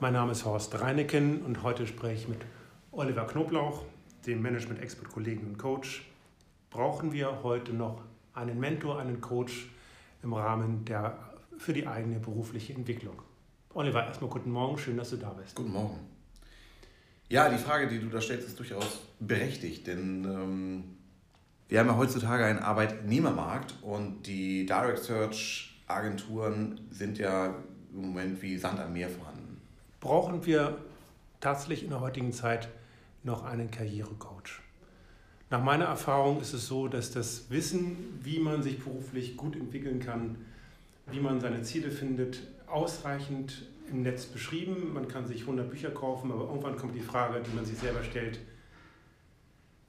Mein Name ist Horst Reineken und heute spreche ich mit Oliver Knoblauch, dem Management-Expert-Kollegen und Coach. Brauchen wir heute noch einen Mentor, einen Coach im Rahmen der für die eigene berufliche Entwicklung? Oliver, erstmal guten Morgen, schön, dass du da bist. Guten Morgen. Ja, die Frage, die du da stellst, ist durchaus berechtigt, denn ähm, wir haben ja heutzutage einen Arbeitnehmermarkt und die Direct Search Agenturen sind ja im Moment wie Sand am Meer vorhanden. Brauchen wir tatsächlich in der heutigen Zeit noch einen Karrierecoach? Nach meiner Erfahrung ist es so, dass das Wissen, wie man sich beruflich gut entwickeln kann, wie man seine Ziele findet, ausreichend im Netz beschrieben. Man kann sich 100 Bücher kaufen, aber irgendwann kommt die Frage, die man sich selber stellt,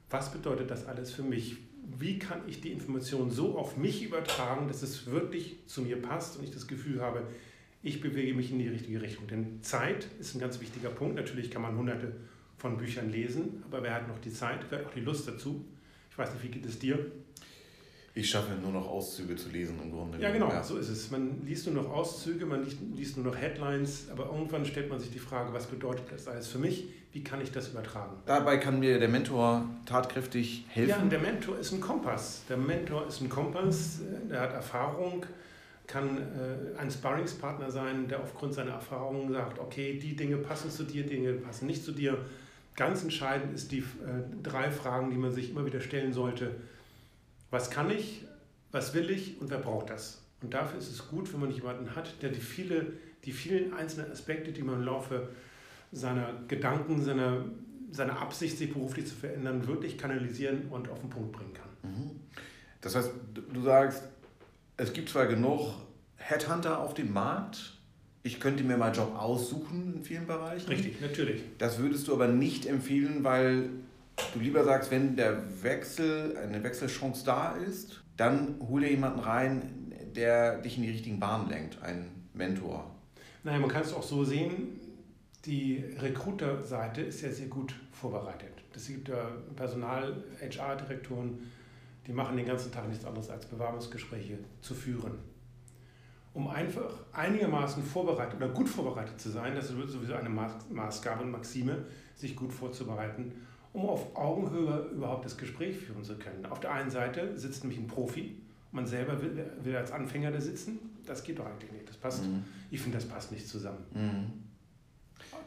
was bedeutet das alles für mich? Wie kann ich die Information so auf mich übertragen, dass es wirklich zu mir passt und ich das Gefühl habe, ich bewege mich in die richtige Richtung. Denn Zeit ist ein ganz wichtiger Punkt. Natürlich kann man hunderte von Büchern lesen, aber wer hat noch die Zeit, wer hat auch die Lust dazu? Ich weiß nicht, wie geht es dir? Ich schaffe nur noch Auszüge zu lesen im Grunde. Ja, genau, ja. so ist es. Man liest nur noch Auszüge, man liest, liest, nur noch Headlines, aber irgendwann stellt man sich die Frage, was bedeutet das alles für mich? Wie kann ich das übertragen? Dabei kann mir der Mentor tatkräftig helfen. Ja, der Mentor ist ein Kompass. Der Mentor ist ein Kompass, der hat Erfahrung, kann äh, ein Sparringspartner sein, der aufgrund seiner Erfahrungen sagt, okay, die Dinge passen zu dir, Dinge passen nicht zu dir. Ganz entscheidend ist die äh, drei Fragen, die man sich immer wieder stellen sollte was kann ich, was will ich und wer braucht das? Und dafür ist es gut, wenn man jemanden hat, der die, viele, die vielen einzelnen Aspekte, die man im Laufe seiner Gedanken, seiner, seiner Absicht, sich beruflich zu verändern, wirklich kanalisieren und auf den Punkt bringen kann. Mhm. Das heißt, du sagst, es gibt zwar genug Headhunter auf dem Markt, ich könnte mir meinen Job aussuchen in vielen Bereichen. Richtig, natürlich. Das würdest du aber nicht empfehlen, weil du lieber sagst, wenn der Wechsel, eine Wechselchance da ist, dann hol dir jemanden rein, der dich in die richtigen Bahnen lenkt, ein Mentor. Naja, man kann es auch so sehen, die Recruiter-Seite ist ja sehr gut vorbereitet. Es gibt ja Personal-HR-Direktoren, die machen den ganzen Tag nichts anderes als Bewerbungsgespräche zu führen. Um einfach einigermaßen vorbereitet oder gut vorbereitet zu sein, das ist sowieso eine Maßgabe und Maxime, sich gut vorzubereiten um auf Augenhöhe überhaupt das Gespräch führen zu können. Auf der einen Seite sitzt nämlich ein Profi, man selber will, will als Anfänger da sitzen, das geht doch eigentlich nicht. Das passt, mhm. ich finde, das passt nicht zusammen. Mhm.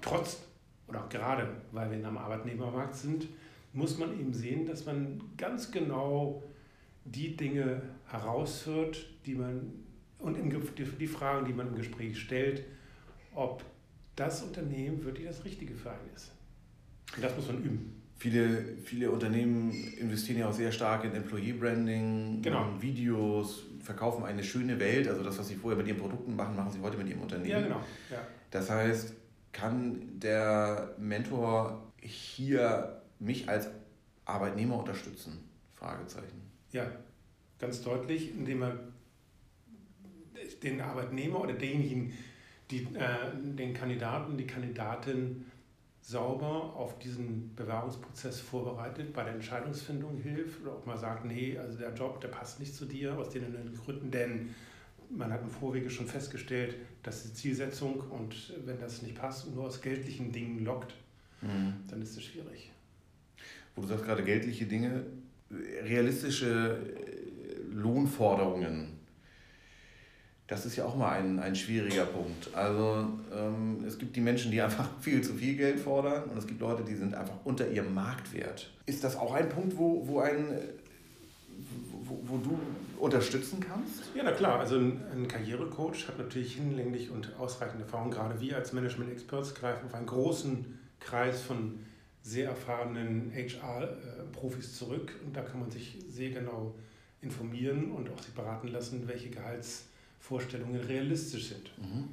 Trotz oder auch gerade, weil wir in einem Arbeitnehmermarkt sind, muss man eben sehen, dass man ganz genau die Dinge herausführt, die man und die Fragen, die man im Gespräch stellt, ob das Unternehmen wirklich das Richtige für einen ist. Und das muss man üben. Viele, viele Unternehmen investieren ja auch sehr stark in Employee Branding, genau. Videos, verkaufen eine schöne Welt. Also das, was sie vorher mit ihren Produkten machen, machen sie heute mit ihrem Unternehmen. Ja, genau. Ja. Das heißt, kann der Mentor hier mich als Arbeitnehmer unterstützen? Fragezeichen. Ja, ganz deutlich, indem er den Arbeitnehmer oder denjenigen, die, äh, den Kandidaten, die Kandidatin sauber auf diesen Bewerbungsprozess vorbereitet, bei der Entscheidungsfindung hilft oder auch mal sagt, nee, also der Job, der passt nicht zu dir, aus den Gründen, denn man hat im Vorwege schon festgestellt, dass die Zielsetzung und wenn das nicht passt und nur aus geldlichen Dingen lockt, mhm. dann ist es schwierig. Wo du sagst gerade geldliche Dinge, realistische Lohnforderungen das ist ja auch mal ein, ein schwieriger Punkt. Also ähm, es gibt die Menschen, die einfach viel zu viel Geld fordern und es gibt Leute, die sind einfach unter ihrem Marktwert. Ist das auch ein Punkt, wo, wo, ein, wo, wo du unterstützen kannst? Ja, na klar. Also ein, ein Karrierecoach hat natürlich hinlänglich und ausreichende Erfahrung. Gerade wir als Management-Experts greifen auf einen großen Kreis von sehr erfahrenen HR-Profis zurück und da kann man sich sehr genau informieren und auch sich beraten lassen, welche Gehalts Vorstellungen realistisch sind. Mhm.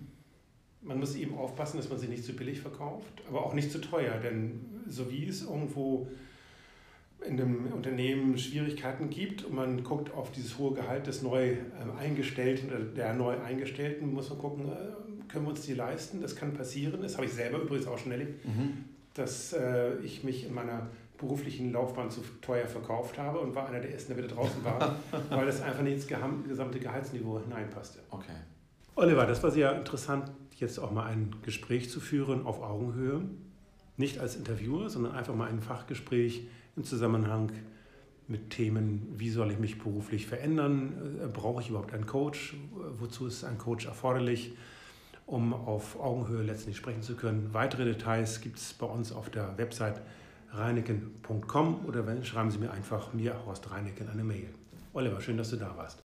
Man muss eben aufpassen, dass man sie nicht zu billig verkauft, aber auch nicht zu teuer, denn so wie es irgendwo in einem Unternehmen Schwierigkeiten gibt und man guckt auf dieses hohe Gehalt des neu ähm, Eingestellten oder der neu Eingestellten, muss man gucken, äh, können wir uns die leisten? Das kann passieren. Das habe ich selber übrigens auch schon erlebt, mhm. Dass äh, ich mich in meiner beruflichen Laufbahn zu teuer verkauft habe und war einer der ersten, der wieder draußen war, weil das einfach nicht ins gesamte Gehaltsniveau hineinpasste. Okay. Oliver, das war sehr interessant, jetzt auch mal ein Gespräch zu führen auf Augenhöhe. Nicht als Interviewer, sondern einfach mal ein Fachgespräch im Zusammenhang mit Themen, wie soll ich mich beruflich verändern? Äh, brauche ich überhaupt einen Coach? Wozu ist ein Coach erforderlich? Um auf Augenhöhe letztlich sprechen zu können. Weitere Details gibt es bei uns auf der Website reineken.com oder wenn, schreiben Sie mir einfach mir, Horst Reineken, eine Mail. Oliver, schön, dass du da warst.